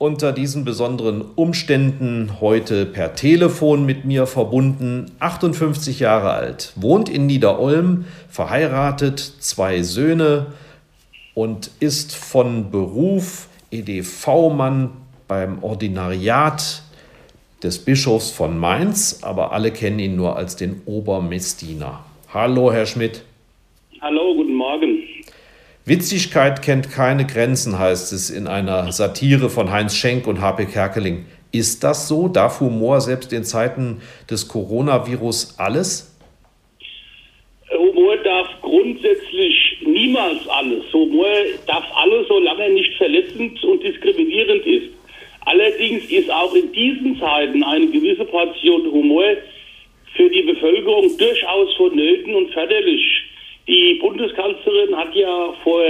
unter diesen besonderen Umständen heute per Telefon mit mir verbunden, 58 Jahre alt, wohnt in Niederolm, verheiratet, zwei Söhne und ist von Beruf EDV-Mann beim Ordinariat des Bischofs von Mainz, aber alle kennen ihn nur als den Obermessdiener. Hallo, Herr Schmidt. Hallo, guten Morgen. Witzigkeit kennt keine Grenzen, heißt es in einer Satire von Heinz Schenk und H.P. Kerkeling. Ist das so? Darf Humor selbst in Zeiten des Coronavirus alles? Humor darf grundsätzlich niemals alles. Humor darf alles, solange er nicht verletzend und diskriminierend ist. Allerdings ist auch in diesen Zeiten eine gewisse Portion Humor für die Bevölkerung durchaus vonnöten und förderlich. Die Bundeskanzlerin hat ja vor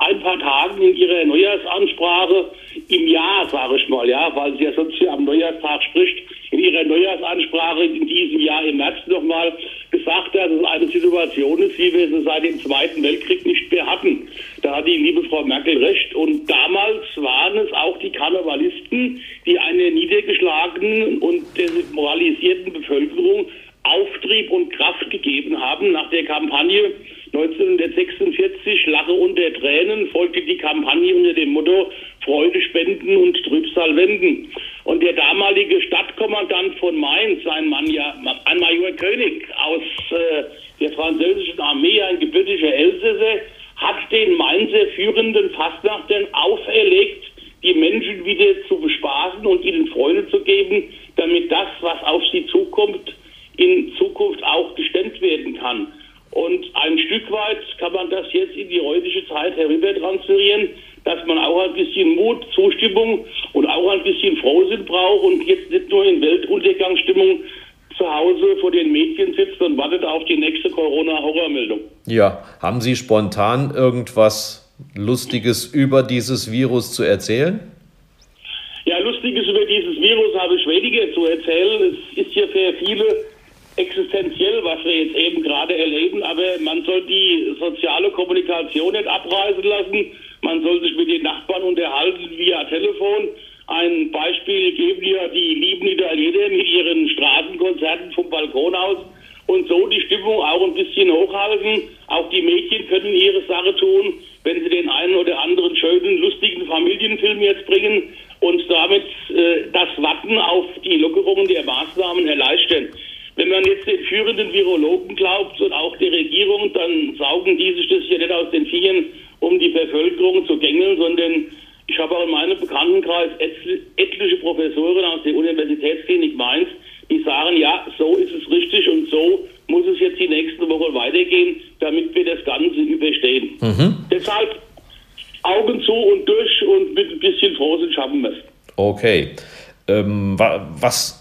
ein paar Tagen in ihrer Neujahrsansprache im Jahr, sage ich mal, ja, weil sie ja sonst hier am Neujahrstag spricht, in ihrer Neujahrsansprache in diesem Jahr im März nochmal gesagt, dass es eine Situation ist, wie wir sie seit dem Zweiten Weltkrieg nicht mehr hatten. Da hat die liebe Frau Merkel recht. Und damals waren es auch die Karnevalisten, die einer niedergeschlagenen und demoralisierten Bevölkerung Auftrieb und Kraft gegeben haben nach der Kampagne 1946 Lache unter Tränen folgte die Kampagne unter dem Motto Freude spenden und Trübsal wenden. Und der damalige Stadtkommandant von Mainz, ein, Mann, ja, ein Major König aus äh, der französischen Armee, ein gebürtiger Elsässer, hat den Mainzer führenden Fastnachtern auferlegt, die Menschen wieder zu bespaßen und ihnen Freude zu geben, damit das, was auf sie zukommt, in Zukunft auch gestemmt werden kann. Und ein Stück weit kann man das jetzt in die heutige Zeit herüber transferieren, dass man auch ein bisschen Mut, Zustimmung und auch ein bisschen Frohsinn braucht und jetzt nicht nur in Weltuntergangsstimmung zu Hause vor den Medien sitzt und wartet auf die nächste Corona-Horrormeldung. Ja, haben Sie spontan irgendwas Lustiges über dieses Virus zu erzählen? Ja, Lustiges über dieses Virus habe ich weniger zu erzählen. Es ist ja für viele existenziell, was wir jetzt eben gerade erleben, aber man soll die soziale Kommunikation nicht abreißen lassen. Man soll sich mit den Nachbarn unterhalten via Telefon. Ein Beispiel geben ja die lieben Italiener mit ihren Straßenkonzerten vom Balkon aus und so die Stimmung auch ein bisschen hochhalten. Auch die Mädchen können ihre Sache tun, wenn sie den einen oder anderen schönen, lustigen Familienfilm jetzt bringen und damit äh, das Warten auf die Lockerungen der Maßnahmen erleichtern. Wenn man jetzt den führenden Virologen glaubt und auch der Regierung, dann saugen die sich das hier nicht aus den Fingern, um die Bevölkerung zu gängeln, sondern ich habe auch in meinem Bekanntenkreis etliche Professoren aus der Universitätsklinik Mainz, die sagen, ja, so ist es richtig und so muss es jetzt die nächste Woche weitergehen, damit wir das Ganze überstehen. Mhm. Deshalb Augen zu und durch und mit ein bisschen Frohsinn schaffen wir es. Okay. Ähm, was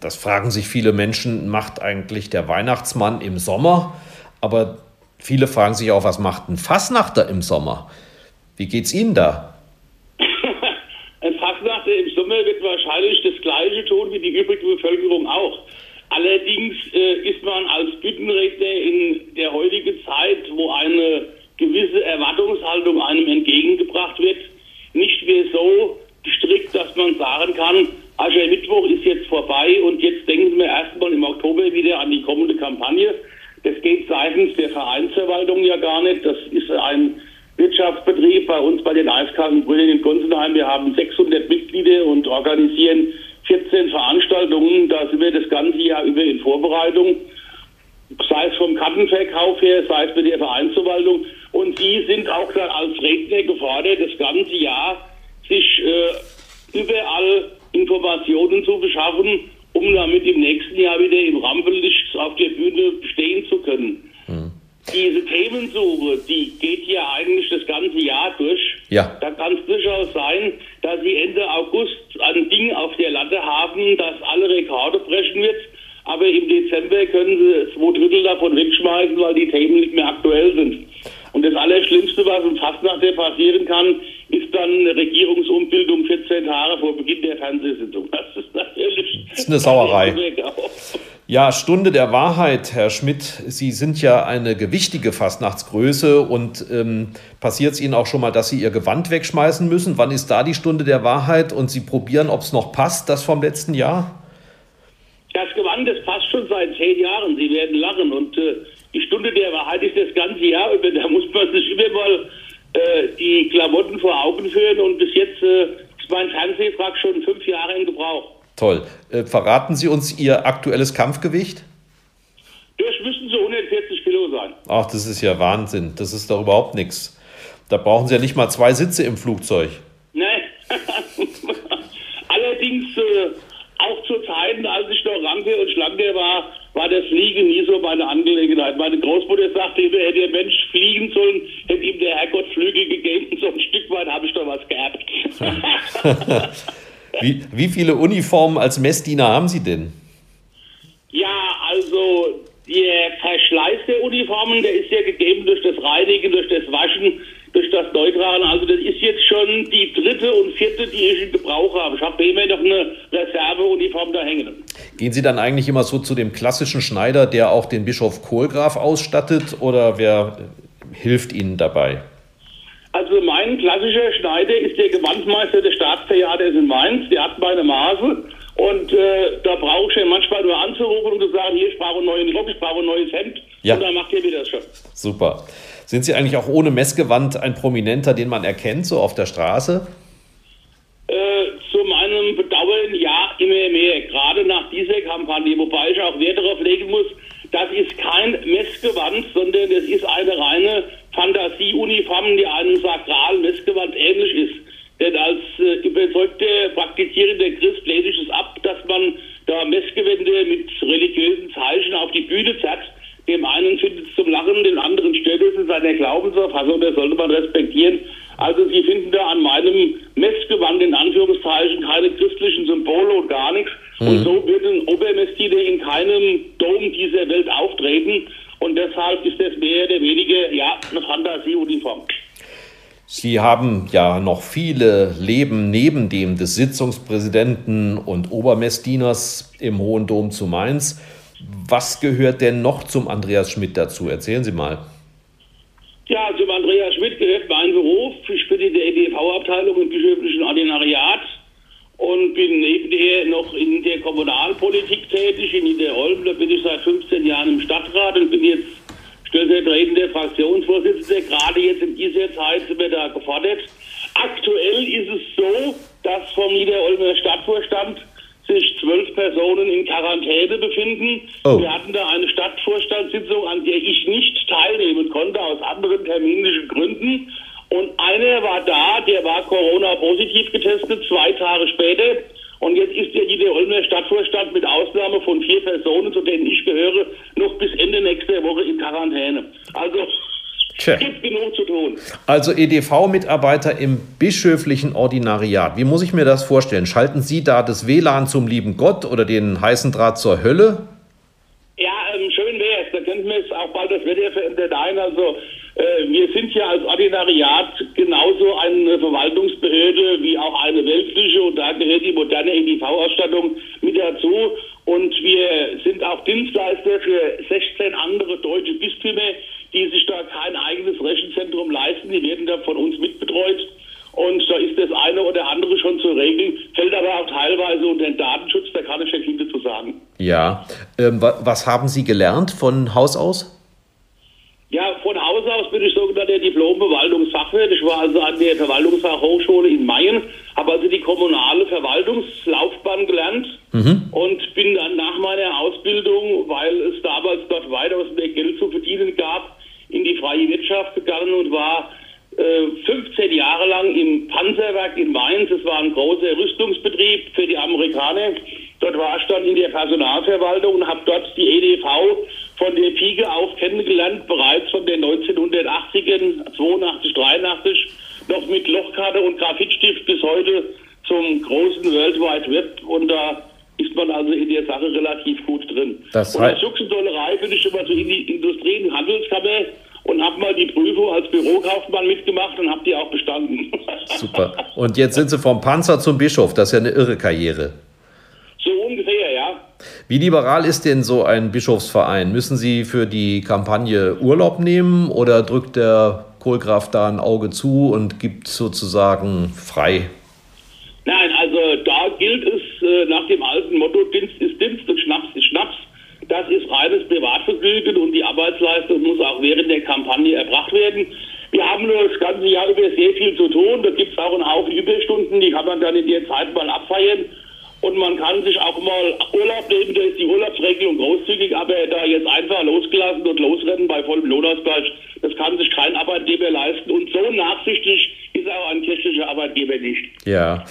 das fragen sich viele Menschen, macht eigentlich der Weihnachtsmann im Sommer? Aber viele fragen sich auch, was macht ein Fassnachter im Sommer? Wie geht's Ihnen da? ein Fassnachter im Sommer wird wahrscheinlich das Gleiche tun wie die übrige Bevölkerung auch. Allerdings äh, ist man als Büttenredner in der heutigen Zeit, wo eine gewisse Erwartungshaltung einem entgegengebracht wird, nicht mehr so gestrickt, dass man sagen kann, Aschermittwoch ist jetzt vorbei und jetzt denken wir erstmal im Oktober wieder an die kommende Kampagne. Das geht seitens der Vereinsverwaltung ja gar nicht. Das ist ein Wirtschaftsbetrieb bei uns bei den Eiskassenbrüdern in Gunzenheim. Wir haben 600 Mitglieder und organisieren 14 Veranstaltungen. Da sind wir das ganze Jahr über in Vorbereitung, sei es vom Kartenverkauf her, sei es mit der Vereinsverwaltung. Und Sie sind auch dann als Redner gefordert, das ganze Jahr sich äh, überall Informationen zu beschaffen, um damit im nächsten Jahr wieder im Rampenlicht auf der Bühne stehen zu können. Mhm. Diese Themensuche, die geht ja eigentlich das ganze Jahr durch. Ja. Da kann es durchaus sein, dass Sie Ende August ein Ding auf der Latte haben, das alle Rekorde brechen wird. Aber im Dezember können Sie zwei Drittel davon wegschmeißen, weil die Themen nicht mehr aktuell sind. Und das Allerschlimmste, was im Fastnacht passieren kann, ist dann eine Regierungsumbildung 14 Tage vor Beginn der Fernsehsitzung. Das ist natürlich das ist eine Sauerei. Ja, Stunde der Wahrheit, Herr Schmidt. Sie sind ja eine gewichtige Fastnachtsgröße und ähm, passiert es Ihnen auch schon mal, dass Sie Ihr Gewand wegschmeißen müssen? Wann ist da die Stunde der Wahrheit und Sie probieren, ob es noch passt, das vom letzten Jahr? Das Gewand, das passt schon seit zehn Jahren. Sie werden lachen und äh, die Stunde der Wahrheit ist das ganze Jahr über. Da muss man sich immer mal äh, die Klamotten vor Augen führen und bis jetzt äh, ist mein Fernsehfrag schon fünf Jahre in Gebrauch. Toll. Äh, verraten Sie uns Ihr aktuelles Kampfgewicht? Das müssen so 140 Kilo sein. Ach, das ist ja Wahnsinn. Das ist doch überhaupt nichts. Da brauchen Sie ja nicht mal zwei Sitze im Flugzeug. Nein. Allerdings äh, auch zu Zeiten, als ich noch ranke und schlanke war, war das Fliegen nie so meine Angelegenheit. Meine Großmutter sagte immer, hätte der Mensch fliegen sollen, hätte ihm der Herrgott Flügel gegeben. So ein Stück weit habe ich doch was geerbt. wie, wie viele Uniformen als Messdiener haben Sie denn? Ja, also der Verschleiß der Uniformen, der ist ja gegeben durch das Reinigen, durch das Waschen durch das Neutragen. Also das ist jetzt schon die dritte und vierte, die ich in Gebrauch habe. Ich habe immer noch eine Reserveuniform da hängen. Gehen Sie dann eigentlich immer so zu dem klassischen Schneider, der auch den Bischof Kohlgraf ausstattet, oder wer hilft Ihnen dabei? Also mein klassischer Schneider ist der Gewandmeister des Staatstheaters in Mainz. Der hat meine Maße. Und äh, da brauche ich ja manchmal nur anzurufen und zu sagen, hier, ich brauche einen neuen Rock, ich brauche ein neues Hemd. Ja. Und dann macht ihr mir das schon. Super. Sind Sie eigentlich auch ohne Messgewand ein Prominenter, den man erkennt, so auf der Straße? Äh, zu meinem Bedauern ja, immer mehr. Gerade nach dieser Kampagne, wobei ich auch Wert darauf legen muss, das ist kein Messgewand, sondern das ist eine reine Fantasieuniform, die einem Sakral-Messgewand ähnlich ist. Denn als äh, überzeugter praktizierender Christ lehne ich es ab, dass man da Messgewände mit religiösen Zeichen auf die Bühne zerrt dem einen findet es zum Lachen, den anderen stört es in seiner Glaubensauffassung, das sollte man respektieren. Also Sie finden da an meinem Messgewand in Anführungszeichen keine christlichen Symbole und gar nichts. Mhm. Und so wird ein Obermessdiener in keinem Dom dieser Welt auftreten. Und deshalb ist das mehr oder weniger ja, eine Fantasieuniform. Sie haben ja noch viele Leben neben dem des Sitzungspräsidenten und Obermessdieners im Hohen Dom zu Mainz. Was gehört denn noch zum Andreas Schmidt dazu? Erzählen Sie mal. Ja, zum Andreas Schmidt gehört mein Beruf. Ich bin in der EDV-Abteilung im bischöflichen Ordinariat und bin nebenher noch in der Kommunalpolitik tätig in Niederolm. Da bin ich seit 15 Jahren im Stadtrat und bin jetzt stellvertretender Fraktionsvorsitzender. Gerade jetzt in dieser Zeit sind wir da gefordert. Aktuell ist es so, dass vom Niederolmer Stadtvorstand sich zwölf Personen in Quarantäne befinden. Oh. Wir hatten da eine Stadtvorstandssitzung, an der ich nicht teilnehmen konnte, aus anderen terminischen Gründen. Und einer war da, der war Corona-positiv getestet, zwei Tage später. Und jetzt ist der Niederolmer Stadtvorstand mit Ausnahme von vier Personen, zu denen ich gehöre, noch bis Ende nächster Woche in Quarantäne. Also Tja. gibt genug zu tun. Also EDV-Mitarbeiter im bischöflichen Ordinariat. Wie muss ich mir das vorstellen? Schalten Sie da das WLAN zum lieben Gott oder den heißen Draht zur Hölle? Ja, ähm, schön wäre es. Da könnten wir es auch bald das Wetter verändert ein. Also äh, wir sind ja als Ordinariat genauso eine Verwaltungsbehörde wie auch eine weltliche und da gehört die moderne EDV-Ausstattung mit dazu. Und wir sind auch Dienstleister für 16 andere deutsche Bistümer die sich da kein eigenes Rechenzentrum leisten. Die werden da von uns mitbetreut. Und da ist das eine oder andere schon zu regeln, fällt aber auch teilweise unter den Datenschutz, da kann ich ja viel dazu sagen. Ja, ähm, was haben Sie gelernt von Haus aus? Ja, von Haus aus bin ich sogenannter Diplom-Verwaltungsfachwirt. Ich war also an der Verwaltungsfachhochschule in Mayen, habe also die kommunale Verwaltungslaufbahn gelernt mhm. und bin dann nach meiner Ausbildung Ausbildung, weil es damals dort weitaus mehr Geld zu verdienen gab, in die freie Wirtschaft gegangen und war äh, 15 Jahre lang im Panzerwerk in Mainz. Es war ein großer Rüstungsbetrieb für die Amerikaner. Dort war ich dann in der Personalverwaltung und habe dort die EDV von der Pike auf kennengelernt, bereits von den 1980ern, 82, 83, noch mit Lochkarte und Graphitstift bis heute zum großen World Wide Web. Und da man also in der Sache relativ gut drin. Das und als Juxendollerei bin ich immer so in die Industrie- und Handelskammer und habe mal die Prüfung als Bürokaufmann mitgemacht und habe die auch bestanden. Super. Und jetzt sind Sie vom Panzer zum Bischof. Das ist ja eine irre Karriere. So ungefähr, ja. Wie liberal ist denn so ein Bischofsverein? Müssen Sie für die Kampagne Urlaub nehmen oder drückt der Kohlgraf da ein Auge zu und gibt sozusagen frei? Nein, also da gilt es äh, nach dem Motto, Dienst ist Dienst und Schnaps ist Schnaps. Das ist reines Privatvergnügen und die Arbeitsleistung muss auch während der Kampagne erbracht werden. Wir haben nur das ganze Jahr über sehr viel zu tun. Da gibt es auch einen Haufen Überstunden, die kann man dann in der Zeit mal abfeiern. Und man kann sich auch mal Urlaub nehmen, da ist die Urlaubsregelung großzügig, aber da jetzt einfach losgelassen und losrennen bei vollem Lohnausgleich, das kann sich kein Arbeitgeber leisten. Und so nachsichtig ist auch ein kirchlicher Arbeitgeber nicht. Ja,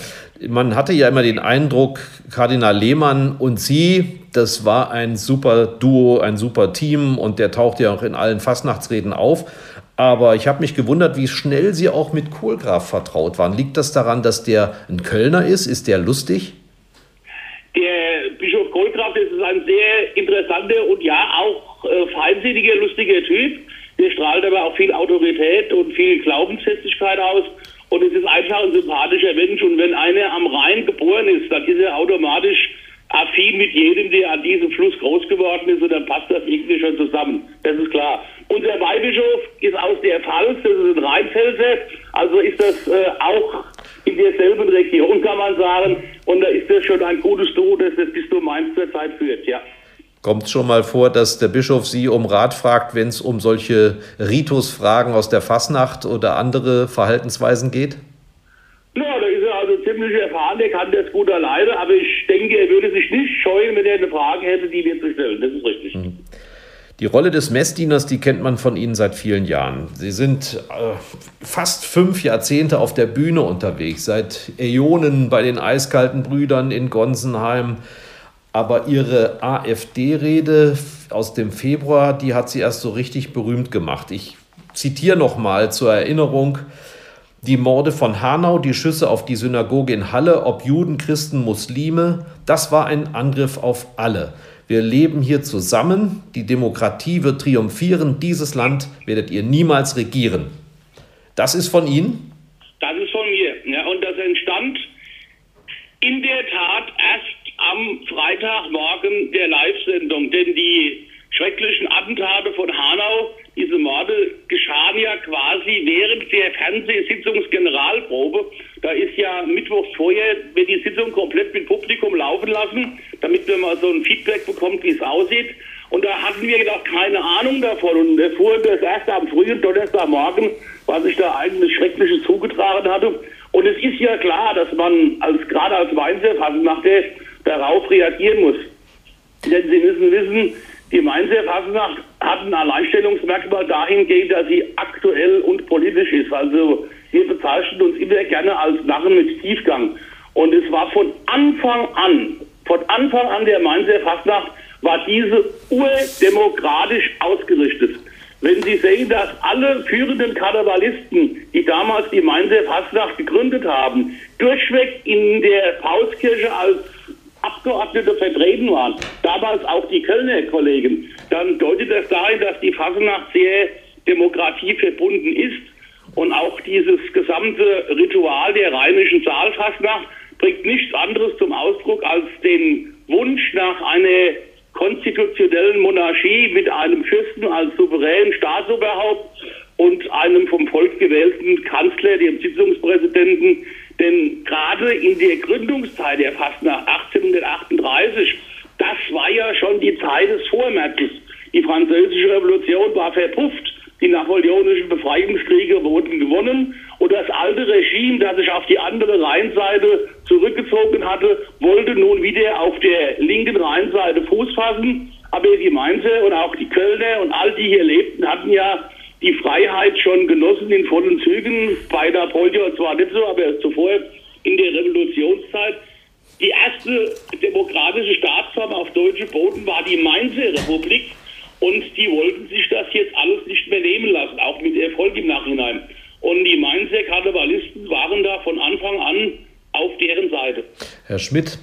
man hatte ja immer den Eindruck, Kardinal Lehmann und Sie, das war ein super Duo, ein super Team und der taucht ja auch in allen Fastnachtsreden auf. Aber ich habe mich gewundert, wie schnell Sie auch mit Kohlgraf vertraut waren. Liegt das daran, dass der ein Kölner ist? Ist der lustig? Der Bischof Kohlgraf ist ein sehr interessanter und ja auch äh, feinsinniger, lustiger Typ. Der strahlt aber auch viel Autorität und viel Glaubensfestigkeit aus. Und es ist einfach ein sympathischer Mensch. Und wenn einer am Rhein geboren ist, dann ist er automatisch affin mit jedem, der an diesem Fluss groß geworden ist. Und dann passt das irgendwie schon zusammen. Das ist klar. Unser Weihbischof ist aus der Pfalz, das ist ein Rheinfelser. Also ist das äh, auch in derselben Region, kann man sagen. Und da ist das schon ein gutes Duo, das das Bistum Mainz zurzeit führt, ja. Kommt es schon mal vor, dass der Bischof Sie um Rat fragt, wenn es um solche Ritusfragen aus der Fasnacht oder andere Verhaltensweisen geht? Ja, da ist er also ziemlich erfahren, der kann das gut alleine, aber ich denke, er würde sich nicht scheuen, wenn er eine Frage hätte, die wir zu stellen. Das ist richtig. Mhm. Die Rolle des Messdieners, die kennt man von Ihnen seit vielen Jahren. Sie sind äh, fast fünf Jahrzehnte auf der Bühne unterwegs, seit Äonen bei den Eiskalten Brüdern in Gonsenheim. Aber Ihre AfD-Rede aus dem Februar, die hat Sie erst so richtig berühmt gemacht. Ich zitiere nochmal zur Erinnerung. Die Morde von Hanau, die Schüsse auf die Synagoge in Halle, ob Juden, Christen, Muslime, das war ein Angriff auf alle. Wir leben hier zusammen, die Demokratie wird triumphieren, dieses Land werdet ihr niemals regieren. Das ist von Ihnen? Das ist von mir. Ja, und das entstand in der Tat erst am Freitagmorgen der Live-Sendung, denn die schrecklichen Attentate von Hanau, diese Morde geschahen ja quasi während der Fernsehsitzungsgeneralprobe. Da ist ja mittwochs vorher, wird die Sitzung komplett mit Publikum laufen lassen, damit man mal so ein Feedback bekommt, wie es aussieht. Und da hatten wir gedacht, keine Ahnung davon und erfuhren das erst am frühen Donnerstagmorgen, was sich da eigentlich Schreckliches zugetragen hatte. Und es ist ja klar, dass man als gerade als Weinserfassungsmacher darauf reagieren muss. Denn Sie müssen wissen, die Mainzer Fasnacht hat ein Alleinstellungsmerkmal dahingehend, dass sie aktuell und politisch ist. Also wir bezeichnen uns immer gerne als Narren mit Tiefgang. Und es war von Anfang an, von Anfang an der Mainzer Fasnacht, war diese urdemokratisch ausgerichtet. Wenn Sie sehen, dass alle führenden Karnevalisten, die damals die Mainzer Fasnacht gegründet haben, durchweg in der Pauskirche als Abgeordnete vertreten waren, damals auch die Kölner Kollegen, dann deutet das dahin, dass die Fasnacht sehr demokratieverbunden ist. Und auch dieses gesamte Ritual der rheinischen Saalfastnacht bringt nichts anderes zum Ausdruck als den Wunsch nach einer konstitutionellen Monarchie mit einem Fürsten als souveränen Staatsoberhaupt und einem vom Volk gewählten Kanzler, dem Sitzungspräsidenten, denn gerade in der Gründungszeit der Fastnacht 1838, das war ja schon die Zeit des Vormärzes. Die französische Revolution war verpufft. Die napoleonischen Befreiungskriege wurden gewonnen und das alte Regime, das sich auf die andere Rheinseite zurückgezogen hatte, wollte nun wieder auf der linken Rheinseite Fuß fassen. Aber die Mainzer und auch die Kölner und all die hier lebten, hatten ja die Freiheit schon genossen in vollen Zügen. Bei Napoleon zwar nicht so, aber zuvor in der Revolutionszeit. Die erste demokratische Staatsform auf deutschem Boden war die Mainzer Republik. Und die wollten sich das jetzt alles nicht mehr nehmen lassen, auch mit Erfolg im Nachhinein. Und die Mainzer Karnevalisten waren da von Anfang an auf deren Seite. Herr Schmidt,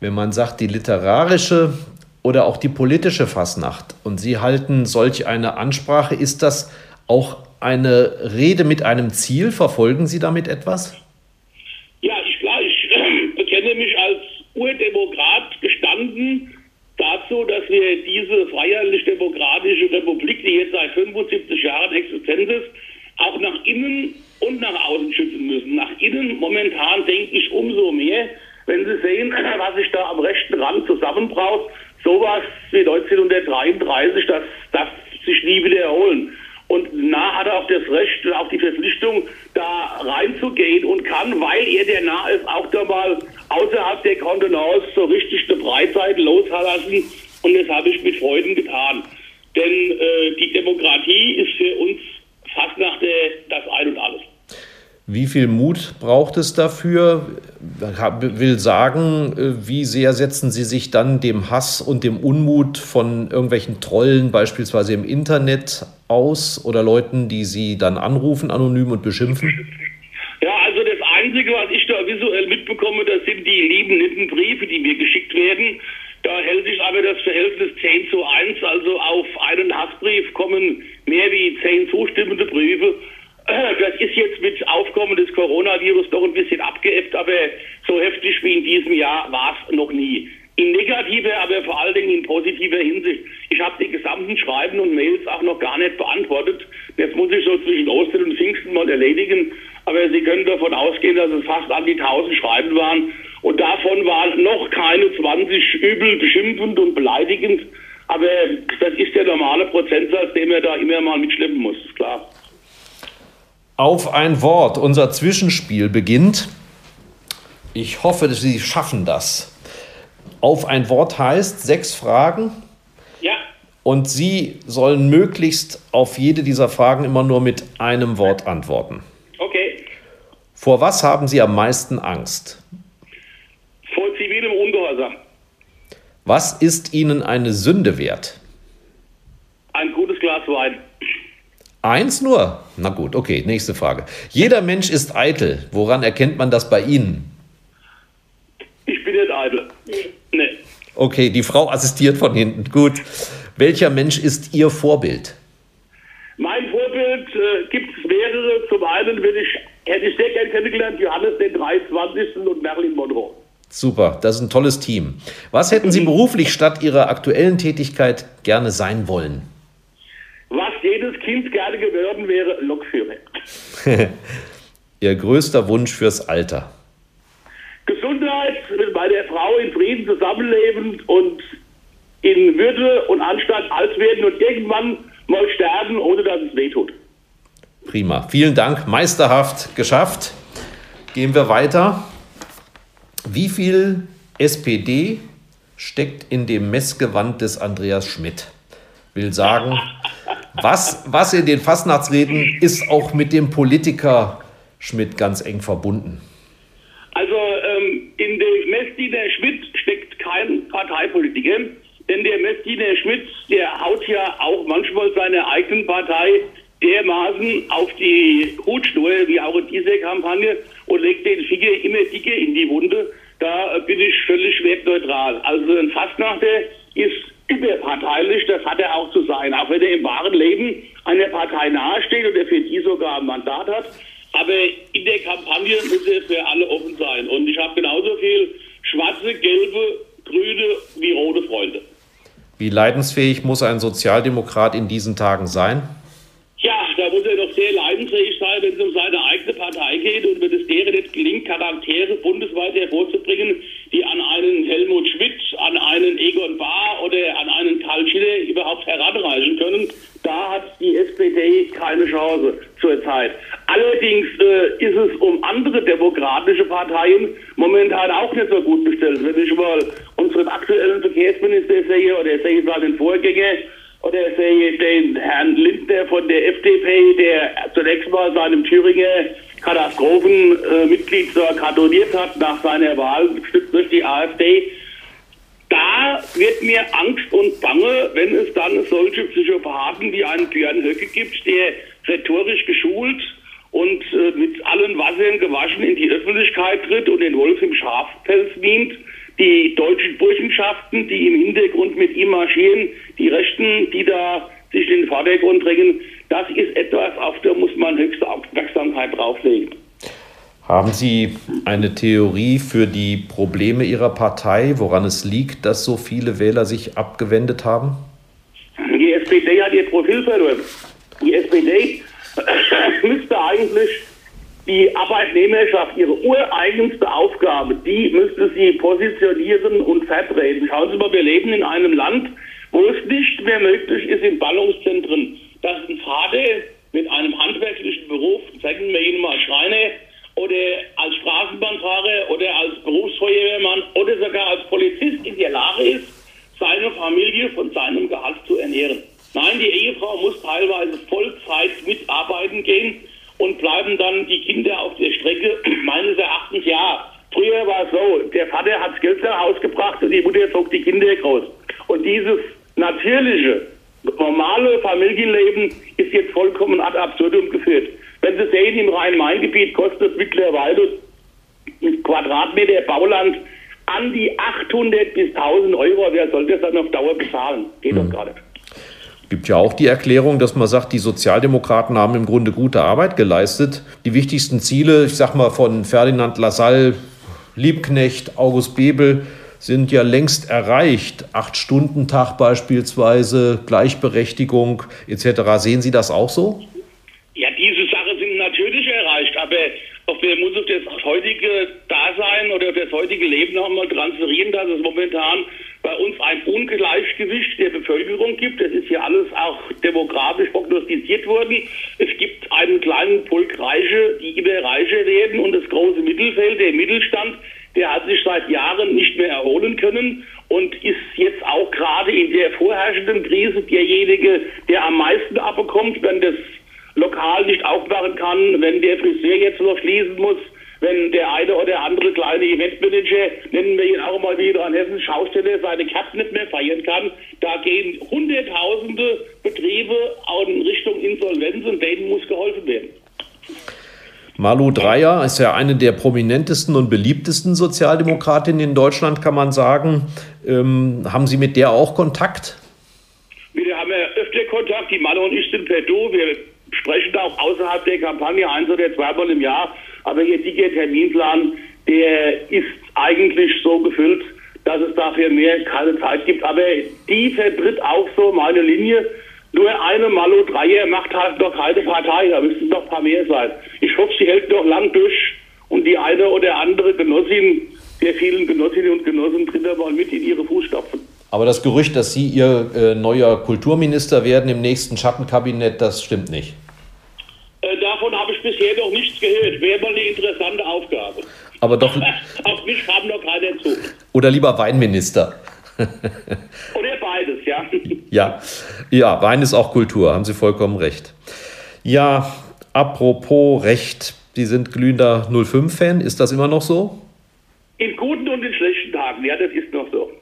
wenn man sagt, die literarische oder auch die politische Fasnacht und Sie halten solch eine Ansprache, ist das auch eine Rede mit einem Ziel? Verfolgen Sie damit etwas? Ja, ich, ich äh, bekenne mich als Urdemokrat gestanden dazu, dass wir diese freiheitlich-demokratische Republik, die jetzt seit 75 Jahren Existenz ist, auch nach innen und nach außen schützen müssen. Nach innen momentan denke ich umso mehr, wenn Sie sehen, was sich da am rechten Rand zusammenbraut, sowas wie 1933, das darf sich nie wiederholen. Und nah hat auch das Recht, auch die Verpflichtung, da reinzugehen und kann, weil er der Nah ist, auch da mal außerhalb der Kontenance so richtig eine Breitseite loslassen. Und das habe ich mit Freuden getan. Denn äh, die Demokratie ist für uns fast nach der, das Ein und Alles. Wie viel Mut braucht es dafür? Will sagen, äh, wie sehr setzen Sie sich dann dem Hass und dem Unmut von irgendwelchen Trollen, beispielsweise im Internet, aus oder Leuten, die Sie dann anrufen, anonym und beschimpfen? Ja, also das Einzige, was ich da visuell mitbekomme, das sind die lieben netten Briefe, die mir geschickt werden. Da hält sich aber das Verhältnis 10 zu 1, also auf einen Hassbrief kommen mehr wie 10 zustimmende Briefe. Das ist jetzt mit Aufkommen des Coronavirus doch ein bisschen abgeebbt, aber so heftig wie in diesem Jahr war es noch nie. In negativer, aber vor allen Dingen in positiver Hinsicht. Ich habe die gesamten Schreiben und Mails auch noch gar nicht beantwortet. Jetzt muss ich so zwischen Ostern und Pfingsten mal erledigen. Aber Sie können davon ausgehen, dass es fast an die 1000 Schreiben waren. Und davon waren noch keine 20 übel beschimpfend und beleidigend. Aber das ist der normale Prozentsatz, den man da immer mal mitschleppen muss, ist klar. Auf ein Wort. Unser Zwischenspiel beginnt. Ich hoffe, dass Sie schaffen das. Auf ein Wort heißt sechs Fragen. Ja. Und Sie sollen möglichst auf jede dieser Fragen immer nur mit einem Wort antworten. Okay. Vor was haben Sie am meisten Angst? Vor zivilem Ungehorsam. Was ist Ihnen eine Sünde wert? Ein gutes Glas Wein. Eins nur? Na gut, okay, nächste Frage. Jeder Mensch ist eitel. Woran erkennt man das bei Ihnen? Ich bin nicht eitel. Nee. Okay, die Frau assistiert von hinten. Gut. Welcher Mensch ist Ihr Vorbild? Mein Vorbild äh, gibt es mehrere. Zum einen will ich, hätte ich sehr gerne kennengelernt, Johannes den 23. und Marilyn Monroe. Super, das ist ein tolles Team. Was hätten Sie beruflich statt Ihrer aktuellen Tätigkeit gerne sein wollen? Jedes Kind gerne geworden wäre, Lokführer. Ihr größter Wunsch fürs Alter? Gesundheit, mit meiner Frau in Frieden zusammenleben und in Würde und Anstand alt werden und irgendwann mal sterben, ohne dass es wehtut. Prima. Vielen Dank. Meisterhaft geschafft. Gehen wir weiter. Wie viel SPD steckt in dem Messgewand des Andreas Schmidt? Will sagen, was, was in den Fastnachtsreden ist auch mit dem Politiker Schmidt ganz eng verbunden. Also ähm, in dem Messdiener Schmidt steckt kein Parteipolitiker, denn der Messdiener Schmidt, der haut ja auch manchmal seine eigenen Partei dermaßen auf die Hutschnur, wie auch in dieser Kampagne, und legt den Finger immer dicker in die Wunde. Da bin ich völlig wertneutral. Also ein Fastnachter ist überparteilich, das hat er auch zu sein, auch wenn er im wahren Leben einer Partei nahesteht und er für die sogar ein Mandat hat. Aber in der Kampagne muss er für alle offen sein. Und ich habe genauso viel schwarze, gelbe, grüne wie rote Freunde. Wie leidensfähig muss ein Sozialdemokrat in diesen Tagen sein? Ja, da muss er doch sehr leidensfähig sein, wenn es um seine eigene Partei geht und wenn es deren nicht gelingt, Charaktere bundesweit hervorzubringen, die an einen Helmut Schmidt, an einen Egon Bahr oder an einen Karl Schiller überhaupt heranreichen können. Da hat die SPD keine Chance zurzeit. Allerdings äh, ist es um andere demokratische Parteien momentan auch nicht so gut bestellt. Wenn ich mal uns unseren aktuellen Verkehrsminister sehe oder sehe seinen Vorgänger oder sehe den Herrn Lindner von der FDP, der zunächst mal seinem Thüringer Katastrophenmitglied äh, gratuliert hat nach seiner Wahl, gestützt durch die AfD. Da wird mir Angst und Bange, wenn es dann solche Psychopathen wie einen Björn Höcke gibt, der rhetorisch geschult und äh, mit allen Wassern gewaschen in die Öffentlichkeit tritt und den Wolf im Schafpelz mient. Die deutschen Burschenschaften, die im Hintergrund mit ihm marschieren, die Rechten, die da sich in den Vordergrund drängen, das ist etwas, auf da muss man höchste Aufmerksamkeit drauflegen. Haben Sie eine Theorie für die Probleme Ihrer Partei, woran es liegt, dass so viele Wähler sich abgewendet haben? Die SPD hat ihr Profil verloren. Die SPD müsste eigentlich die Arbeitnehmerschaft, ihre ureigenste Aufgabe, die müsste sie positionieren und vertreten. Schauen Sie mal, wir leben in einem Land, wo es nicht mehr möglich ist, in Ballungszentren, dass ein Vater mit einem handwerklichen Beruf, sagen wir ihn mal Schreiner, oder als Straßenbahnfahrer oder als Berufsfeuerwehrmann oder sogar als Polizist in der Lage ist, seine Familie von seinem Gehalt zu ernähren. Nein, die Ehefrau muss teilweise Vollzeit mitarbeiten gehen und bleiben dann die Kinder auf der Strecke. Meines Erachtens ja. Früher war es so, der Vater hat das Geld nach und die Mutter zog die Kinder groß. Und dieses natürliche, normale Familienleben ist jetzt vollkommen ad absurdum geführt. Wenn Sie sehen, im Rhein-Main-Gebiet kostet mittlerweile ein Quadratmeter Bauland an die 800 bis 1000 Euro. Wer soll das dann auf Dauer bezahlen? Geht hm. doch gar nicht gibt ja auch die Erklärung, dass man sagt, die Sozialdemokraten haben im Grunde gute Arbeit geleistet. Die wichtigsten Ziele, ich sag mal von Ferdinand Lassalle, Liebknecht, August Bebel, sind ja längst erreicht. Acht-Stunden-Tag beispielsweise, Gleichberechtigung etc. Sehen Sie das auch so? Ja, diese Sachen sind natürlich erreicht, aber auf wir auf das heutige Dasein oder das heutige Leben nochmal transferieren, dass es momentan bei uns ein Ungleichgewicht der Bevölkerung gibt. Das ist ja alles auch demografisch prognostiziert worden. Es gibt einen kleinen Pulk Reiche, die immer reicher werden und das große Mittelfeld, der Mittelstand, der hat sich seit Jahren nicht mehr erholen können und ist jetzt auch gerade in der vorherrschenden Krise derjenige, der am meisten abbekommt, wenn das Lokal nicht aufmachen kann, wenn der Friseur jetzt noch schließen muss, wenn der eine oder andere kleine Eventmanager, nennen wir ihn auch mal wieder an Hessen Schausteller, seine Cup nicht mehr feiern kann, da gehen hunderttausende Betriebe in Richtung Insolvenz und denen muss geholfen werden. Malu Dreyer ist ja eine der prominentesten und beliebtesten Sozialdemokratinnen in Deutschland, kann man sagen. Ähm, haben Sie mit der auch Kontakt? Wir haben ja öfter Kontakt. Die Malu und ich sind per Du. Wir sprechen auch außerhalb der Kampagne ein oder zweimal im Jahr aber ihr dicker Terminplan, der ist eigentlich so gefüllt, dass es dafür mehr keine Zeit gibt. Aber die vertritt auch so meine Linie. Nur eine Malo Dreier macht halt noch keine Partei, da müssten noch ein paar mehr sein. Ich hoffe, sie hält noch lang durch und die eine oder andere Genossin der vielen Genossinnen und Genossen tritt da mal mit in ihre Fußstapfen. Aber das Gerücht, dass Sie Ihr äh, neuer Kulturminister werden im nächsten Schattenkabinett, das stimmt nicht. Äh, davon habe ich bisher noch nichts gehört. Wäre mal eine interessante Aufgabe. Aber doch. Auf mich kam noch keiner zu. Oder lieber Weinminister. Oder beides, ja. Ja, ja, Wein ist auch Kultur, haben Sie vollkommen recht. Ja, apropos Recht, Sie sind glühender 05-Fan, ist das immer noch so? In guten und in schlechten Tagen, ja, das ist noch so.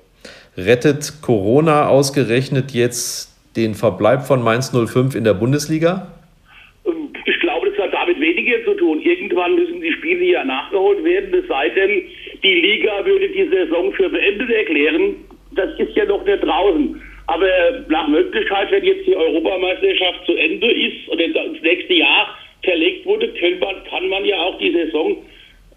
Rettet Corona ausgerechnet jetzt den Verbleib von Mainz 05 in der Bundesliga? weniger zu tun. Irgendwann müssen die Spiele ja nachgeholt werden, es sei denn, die Liga würde die Saison für beendet erklären. Das ist ja noch nicht draußen. Aber nach Möglichkeit, wenn jetzt die Europameisterschaft zu Ende ist oder ins nächste Jahr verlegt wurde, man, kann man ja auch die Saison,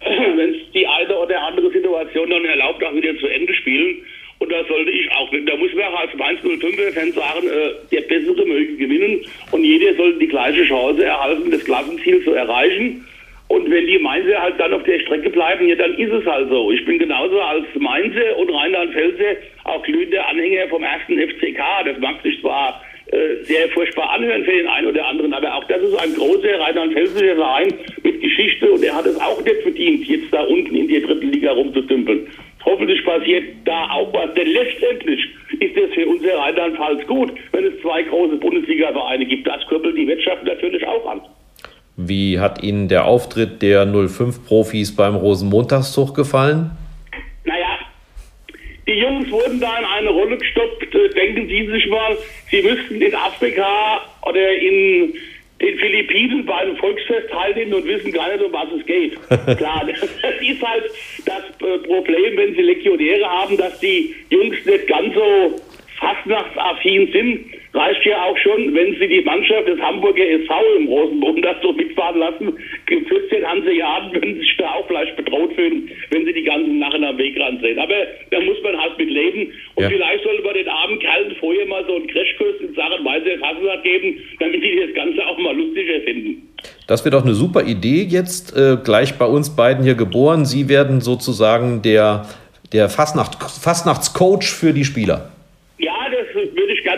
wenn es die eine oder andere Situation dann erlaubt, auch wieder zu Ende spielen. Und da sollte ich auch, da muss man auch als Mainz 05-Fan sagen, äh, der Bessere möge gewinnen und jeder sollte die gleiche Chance erhalten, das Klassenziel zu erreichen. Und wenn die Mainzer halt dann auf der Strecke bleiben, ja, dann ist es halt so. Ich bin genauso als Mainzer und Rheinland-Pfälzer auch glühender Anhänger vom ersten FCK. Das mag sich zwar äh, sehr furchtbar anhören für den einen oder anderen, aber auch das ist ein großer rheinland-pfälzischer Verein mit Geschichte und er hat es auch nicht verdient, jetzt da unten in der dritten Liga rumzudümpeln. Hoffentlich passiert da auch was, denn letztendlich ist es für unser Rheinland-Pfalz gut, wenn es zwei große Bundesliga-Vereine gibt. Das kurbelt die Wirtschaft natürlich auch an. Wie hat Ihnen der Auftritt der 05-Profis beim Rosenmontagszug gefallen? Naja, die Jungs wurden da in eine Rolle gestoppt. Denken Sie sich mal, Sie müssten in Afrika oder in den Philippinen bei einem Volksfest teilnehmen und wissen gar nicht, um was es geht. Klar, das ist halt das äh, Problem, wenn Sie Legionäre haben, dass die Jungs nicht ganz so fastnachtsaffin sind reicht ja auch schon, wenn Sie die Mannschaft des Hamburger SV im Rosenboden das so mitfahren lassen. 14 Hanseaten würden sich da auch vielleicht bedroht fühlen, wenn sie die ganzen Narren am Wegrand sehen. Aber da muss man halt mit leben. Und ja. vielleicht sollte man den armen Kerlen vorher mal so einen Crashkurs in Sachen Weiße Hasselblatt geben, damit die das Ganze auch mal lustiger finden. Das wäre doch eine super Idee jetzt, äh, gleich bei uns beiden hier geboren. Sie werden sozusagen der, der Fastnacht, Fastnachtscoach für die Spieler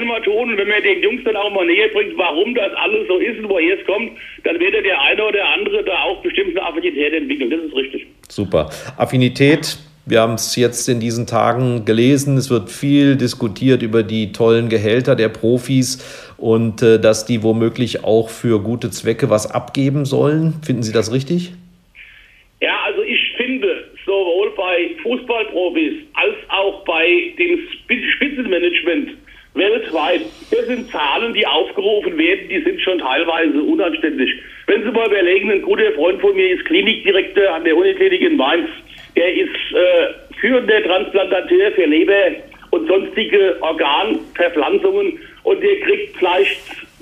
mal tun. Und wenn man den Jungs dann auch mal näher bringt, warum das alles so ist und woher es kommt, dann wird der eine oder andere da auch bestimmt eine Affinität entwickeln. Das ist richtig. Super. Affinität. Wir haben es jetzt in diesen Tagen gelesen. Es wird viel diskutiert über die tollen Gehälter der Profis und äh, dass die womöglich auch für gute Zwecke was abgeben sollen. Finden Sie das richtig? Ja, also ich finde, sowohl bei Fußballprofis als auch bei dem Spitzenmanagement weltweit. Das sind Zahlen, die aufgerufen werden, die sind schon teilweise unanständig. Wenn Sie mal überlegen, ein guter Freund von mir ist Klinikdirektor an der Uniklinik in Mainz. Der ist äh, führender Transplantateur für Leber und sonstige Organverpflanzungen und der kriegt vielleicht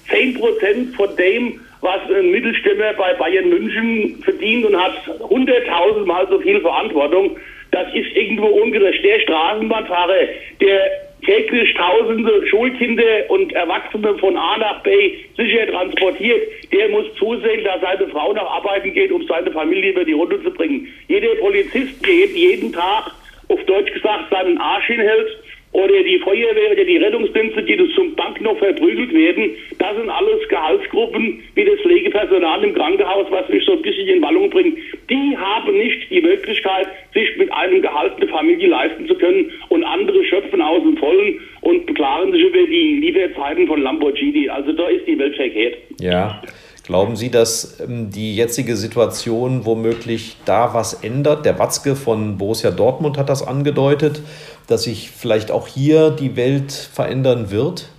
10% von dem, was ein Mittelstämmer bei Bayern München verdient und hat 100.000 Mal so viel Verantwortung. Das ist irgendwo ungerecht. Der Straßenbahnfahrer, der täglich tausende Schulkinder und Erwachsene von A nach B sicher transportiert, der muss zusehen, dass seine Frau nach arbeiten geht, um seine Familie über die Runde zu bringen. Jeder Polizist, der jeden Tag, auf Deutsch gesagt, seinen Arsch hinhält, oder die Feuerwehr oder die Rettungsdienste, die zum Bank noch verprügelt werden, das sind alles Gehaltsgruppen wie das Pflegepersonal im Krankenhaus, was mich so ein bisschen in Wallung bringt. Die haben nicht die Möglichkeit, sich mit einem Gehalt eine Familie leisten zu können und andere schöpfen aus dem Vollen und beklagen sich über die Lieferzeiten von Lamborghini. Also da ist die Welt verkehrt. Ja. Glauben Sie, dass ähm, die jetzige Situation womöglich da was ändert? Der Watzke von Borussia Dortmund hat das angedeutet, dass sich vielleicht auch hier die Welt verändern wird?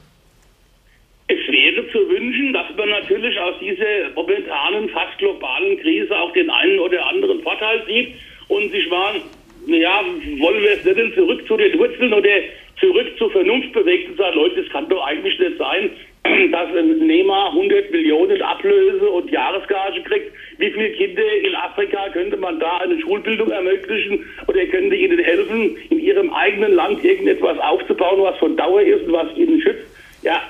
Es wäre zu wünschen, dass man natürlich aus dieser momentanen, fast globalen Krise auch den einen oder anderen Vorteil sieht und sich mal, naja, wollen wir es nicht zurück zu den Wurzeln oder zurück zur Vernunft bewegt und sagen, Leute, das kann doch eigentlich nicht sein, dass ein Nehmer 100 Millionen Ablöse und Jahresgage kriegt. Wie viele Kinder in Afrika könnte man da eine Schulbildung ermöglichen oder könnte ihnen helfen, in ihrem eigenen Land irgendetwas aufzubauen, was von Dauer ist und was ihnen schützt? Ja,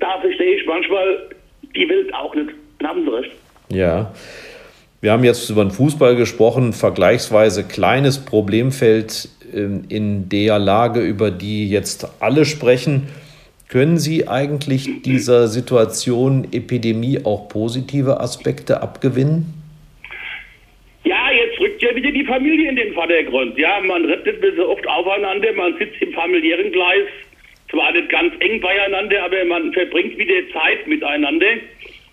da verstehe ich manchmal die Welt auch nicht. Dann haben Sie recht. Ja. Wir haben jetzt über den Fußball gesprochen, vergleichsweise kleines Problemfeld ähm, in der Lage, über die jetzt alle sprechen. Können Sie eigentlich dieser Situation Epidemie auch positive Aspekte abgewinnen? Ja, jetzt rückt ja wieder die Familie in den Vordergrund. Ja, man rettet so oft aufeinander, man sitzt im familiären Gleis, zwar nicht ganz eng beieinander, aber man verbringt wieder Zeit miteinander.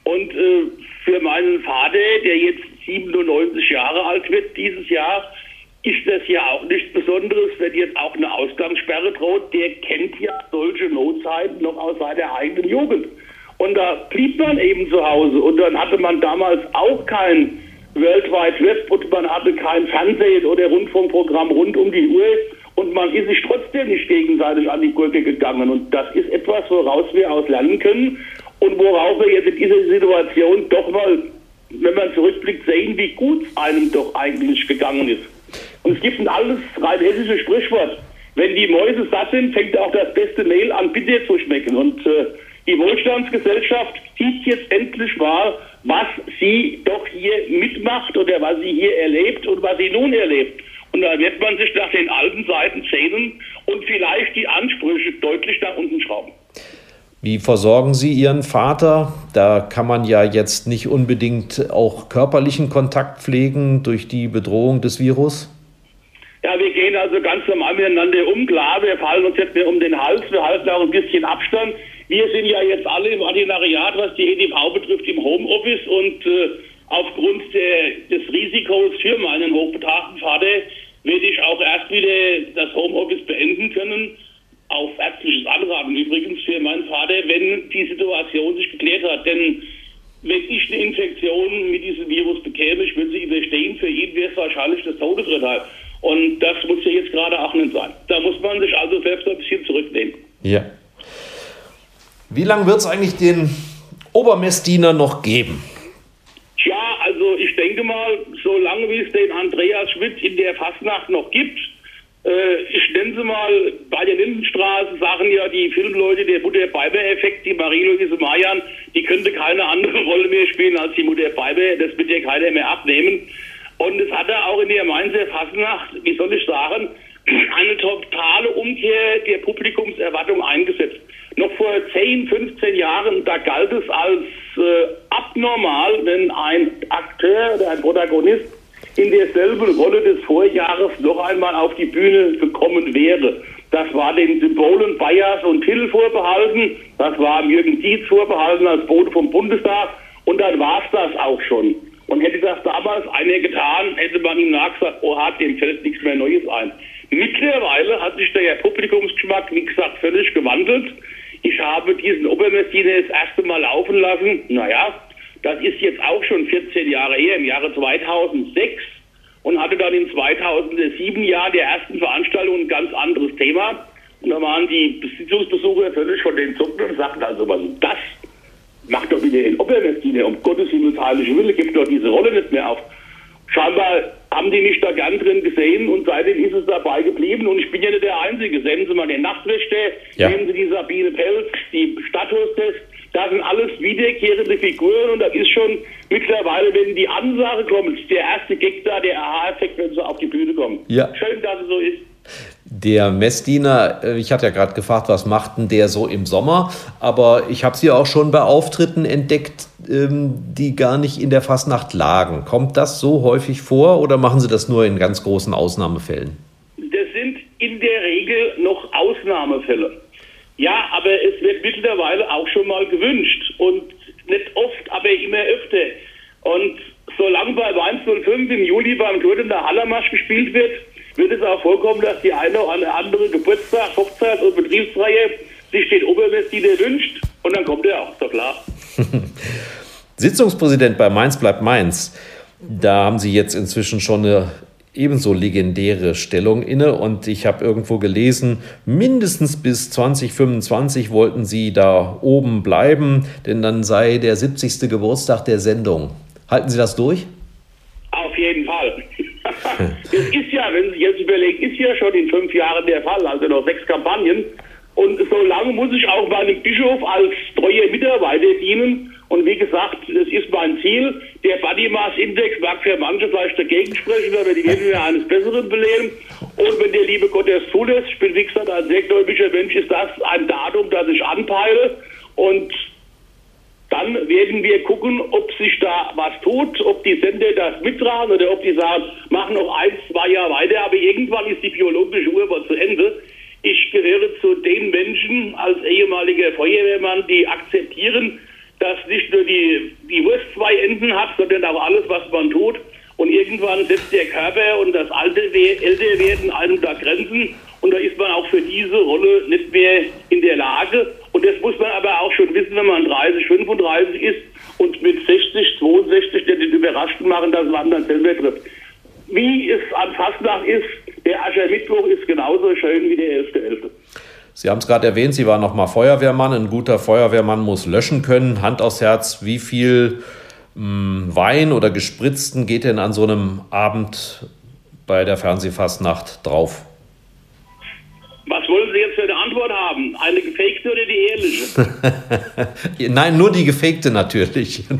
Und äh, für meinen Vater, der jetzt 97 Jahre alt wird dieses Jahr, ist das ja auch nichts Besonderes, wenn jetzt auch eine Ausgangssperre droht. Der kennt ja solche Notzeiten noch aus seiner eigenen Jugend. Und da blieb man eben zu Hause. Und dann hatte man damals auch kein World Wide Web und man hatte kein Fernsehen oder Rundfunkprogramm rund um die Uhr. Und man ist sich trotzdem nicht gegenseitig an die Gurke gegangen. Und das ist etwas, woraus wir aus lernen können und worauf wir jetzt in dieser Situation doch mal, wenn man zurückblickt, sehen, wie gut einem doch eigentlich gegangen ist. Und es gibt ein altes rein hessisches Sprichwort. Wenn die Mäuse satt sind, fängt auch das beste Mehl an, bitter zu schmecken. Und äh, die Wohlstandsgesellschaft sieht jetzt endlich mal, was sie doch hier mitmacht oder was sie hier erlebt und was sie nun erlebt. Und da wird man sich nach den alten Seiten zählen und vielleicht die Ansprüche deutlich nach unten schrauben. Wie versorgen Sie Ihren Vater? Da kann man ja jetzt nicht unbedingt auch körperlichen Kontakt pflegen durch die Bedrohung des Virus. Ja, wir gehen also ganz normal miteinander um. Klar, wir fallen uns jetzt mehr um den Hals, wir halten auch ein bisschen Abstand. Wir sind ja jetzt alle im Ordinariat, was die EDV betrifft, im Homeoffice und äh, aufgrund der, des Risikos für meinen hochbetagten Vater werde ich auch erst wieder das Homeoffice beenden können. Auf ärztliches Anraten übrigens für meinen Vater, wenn die Situation sich geklärt hat. Denn wenn ich eine Infektion mit diesem Virus bekäme, ich würde sie überstehen, für ihn wäre es wahrscheinlich das Todesurteil. Und das muss ja jetzt gerade auch nicht sein. Da muss man sich also selbst ein bisschen zurücknehmen. Ja. Wie lange wird es eigentlich den Obermessdiener noch geben? Tja, also ich denke mal, solange wie es den Andreas Schmidt in der Fastnacht noch gibt, äh, ich nenne sie mal, bei der Lindenstraße sagen ja die Filmleute, der Mutter Beiber-Effekt, die Marie-Louise Mayan, die könnte keine andere Rolle mehr spielen als die Mutter Beiber, das wird ja keiner mehr abnehmen. Und es hat er auch in der Mainzer Fastnacht, wie soll ich sagen, eine totale Umkehr der Publikumserwartung eingesetzt. Noch vor 10, 15 Jahren, da galt es als äh, abnormal, wenn ein Akteur oder ein Protagonist in derselben Rolle des Vorjahres noch einmal auf die Bühne gekommen wäre. Das war den Symbolen Bayers und Till vorbehalten, das war Jürgen Dietz vorbehalten als Bote vom Bundestag und dann war es das auch schon. Und hätte das damals einer getan, hätte man ihm nachgesagt, oh, hat dem fällt nichts mehr Neues ein. Mittlerweile hat sich der Publikumsgeschmack, wie gesagt, völlig gewandelt. Ich habe diesen Obermessdiener das erste Mal laufen lassen. Naja, das ist jetzt auch schon 14 Jahre her, im Jahre 2006 und hatte dann in 2007 Jahr der ersten Veranstaltung ein ganz anderes Thema. Und da waren die Besitzungsbesucher völlig von den Zucken und sagten also, was ist das? Macht doch wieder den Obermessdiener, um Gottes Himmels heilige Wille, gibt doch diese Rolle nicht mehr auf. Scheinbar haben die mich da gern drin gesehen und seitdem ist es dabei geblieben. Und ich bin ja nicht der Einzige. Sehen Sie mal den Nachtwächter, ja. nehmen Sie die Sabine Pelz, die Stadthostess. Das sind alles wiederkehrende Figuren und das ist schon mittlerweile, wenn die Ansage kommt, der erste Gag da, der Aha-Effekt, wenn sie auf die Bühne kommen. Ja. Schön, dass es so ist. Der Messdiener, äh, ich hatte ja gerade gefragt, was macht denn der so im Sommer? Aber ich habe sie auch schon bei Auftritten entdeckt, ähm, die gar nicht in der Fastnacht lagen. Kommt das so häufig vor oder machen Sie das nur in ganz großen Ausnahmefällen? Das sind in der Regel noch Ausnahmefälle. Ja, aber es wird mittlerweile auch schon mal gewünscht und nicht oft, aber immer öfter. Und solange bei Mainz 05 im Juli beim Tour Hallermarsch gespielt wird, wird es auch vorkommen, dass die eine oder andere Geburtstag, Hochzeit und Betriebsreihe sich den Obermessdiener wünscht und dann kommt er auch, doch klar. Sitzungspräsident bei Mainz bleibt Mainz. Da haben Sie jetzt inzwischen schon eine ebenso legendäre Stellung inne und ich habe irgendwo gelesen, mindestens bis 2025 wollten Sie da oben bleiben, denn dann sei der 70. Geburtstag der Sendung. Halten Sie das durch? Auf jeden Fall. das ist wenn Sie jetzt überlegen, ist ja schon in fünf Jahren der Fall, also noch sechs Kampagnen. Und so lange muss ich auch meinem Bischof als treuer Mitarbeiter dienen. Und wie gesagt, das ist mein Ziel. Der Mass Index mag für manche vielleicht dagegen sprechen, aber die werden wir eines Besseren belehren. Und wenn der liebe Gott es zulässt, ich bin wie gesagt ein sehr gläubiger Mensch, ist das ein Datum, das ich anpeile. Und dann werden wir gucken, ob sich da was tut, ob die Sender das mittragen oder ob die sagen, machen noch ein, zwei Jahre weiter, aber irgendwann ist die biologische Uhr zu Ende. Ich gehöre zu den Menschen als ehemaliger Feuerwehrmann, die akzeptieren, dass nicht nur die, die Wurst zwei Enden hat, sondern auch alles, was man tut. Und irgendwann setzt der Körper und das alte Älterwerden einem da Grenzen. Und da ist man auch für diese Rolle nicht mehr in der Lage. Und das muss man aber auch schon wissen, wenn man 30, 35 ist und mit 60, 62 den Überraschten machen, dass man dann selber trifft. Wie es an Fastnacht ist, der Aschermittwoch ist genauso schön wie der 11.11. Sie haben es gerade erwähnt, Sie waren noch mal Feuerwehrmann. Ein guter Feuerwehrmann muss löschen können. Hand aufs Herz, wie viel mh, hm, Wein oder Gespritzten geht denn an so einem Abend bei der Fernsehfastnacht drauf? Was wollen Sie jetzt für eine Antwort haben? Eine gefakte oder die ehrliche? Nein, nur die gefakte natürlich. 10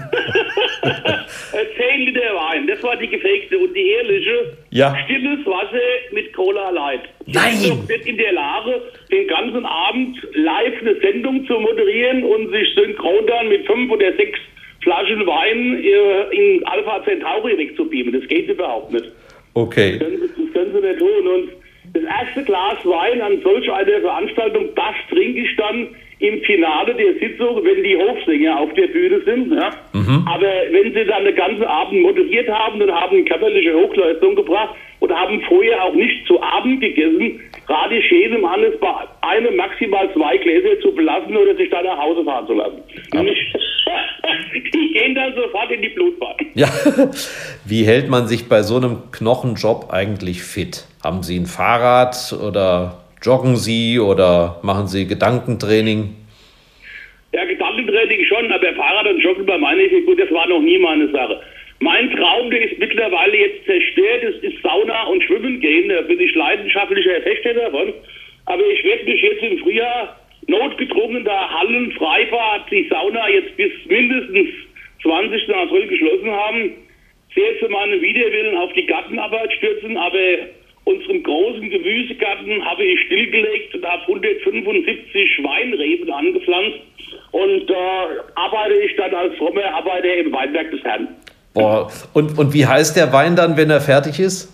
Liter Wein, das war die gefakte und die ehrliche. Ja. Stilles Wasser mit Cola Light. Nein! Ich in der Lage, den ganzen Abend live eine Sendung zu moderieren und sich synchron dann mit fünf oder sechs Flaschen Wein äh, in Alpha Centauri wegzubeamen. Das geht überhaupt nicht. Okay. Können Sie das können sie nicht tun. Und das erste Glas Wein an solch einer Veranstaltung, das trinke ich dann im Finale der Sitzung, wenn die Hofsänger auf der Bühne sind. Ja? Mhm. Aber wenn sie dann den ganzen Abend moderiert haben und haben körperliche Hochleistung gebracht und haben vorher auch nicht zu Abend gegessen, rate ich jedem an, es bei einem maximal zwei Gläser zu belassen oder sich dann nach Hause fahren zu lassen. die gehen dann sofort in die Blutbahn. Ja, wie hält man sich bei so einem Knochenjob eigentlich fit? Haben Sie ein Fahrrad oder Joggen Sie oder machen Sie Gedankentraining? Ja, Gedankentraining schon, aber Fahrrad und Joggen bei meiner gut, das war noch nie meine Sache. Mein Traum, der ist mittlerweile jetzt zerstört, das ist Sauna und Schwimmen gehen. Da bin ich leidenschaftlicher Fechter davon. Aber ich werde mich jetzt im Frühjahr notgedrungen, da Hallen, Freifahrt, die Sauna jetzt bis mindestens 20. April geschlossen haben, sehr zu meinem Widerwillen auf die Gartenarbeit stürzen. Aber unserem großen Gemüsegarten habe ich stillgelegt und habe 175 Weinreben angepflanzt. Und da äh, arbeite ich dann als frommer Arbeiter im Weinberg des Herrn. Boah. Und, und wie heißt der Wein dann, wenn er fertig ist?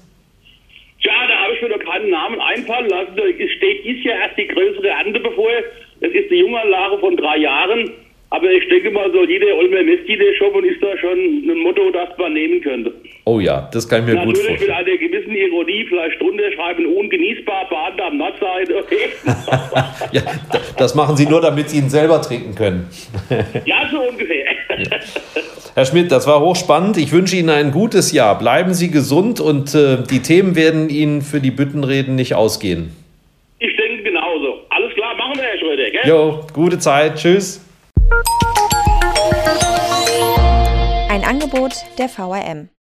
Tja, da habe ich mir noch keinen Namen einfallen lassen. Es steht dies Jahr erst die größere Ernte bevor. Das ist die Junganlage von drei Jahren. Aber ich denke mal, so jeder Olmer misst jeder schon und ist da schon ein Motto, das man nehmen könnte. Oh ja, das kann ich mir Natürlich gut vorstellen. Natürlich mit einer gewissen Ironie vielleicht drunter schreiben, ungenießbar, baden am Nordseite. Okay. ja, das machen Sie nur, damit Sie ihn selber trinken können. ja, so ungefähr. Herr Schmidt, das war hochspannend. Ich wünsche Ihnen ein gutes Jahr. Bleiben Sie gesund und äh, die Themen werden Ihnen für die Büttenreden nicht ausgehen. Ich denke genauso. Alles klar, machen wir, Herr Schröder. Gell? Jo, gute Zeit. Tschüss. Ein Angebot der VRM.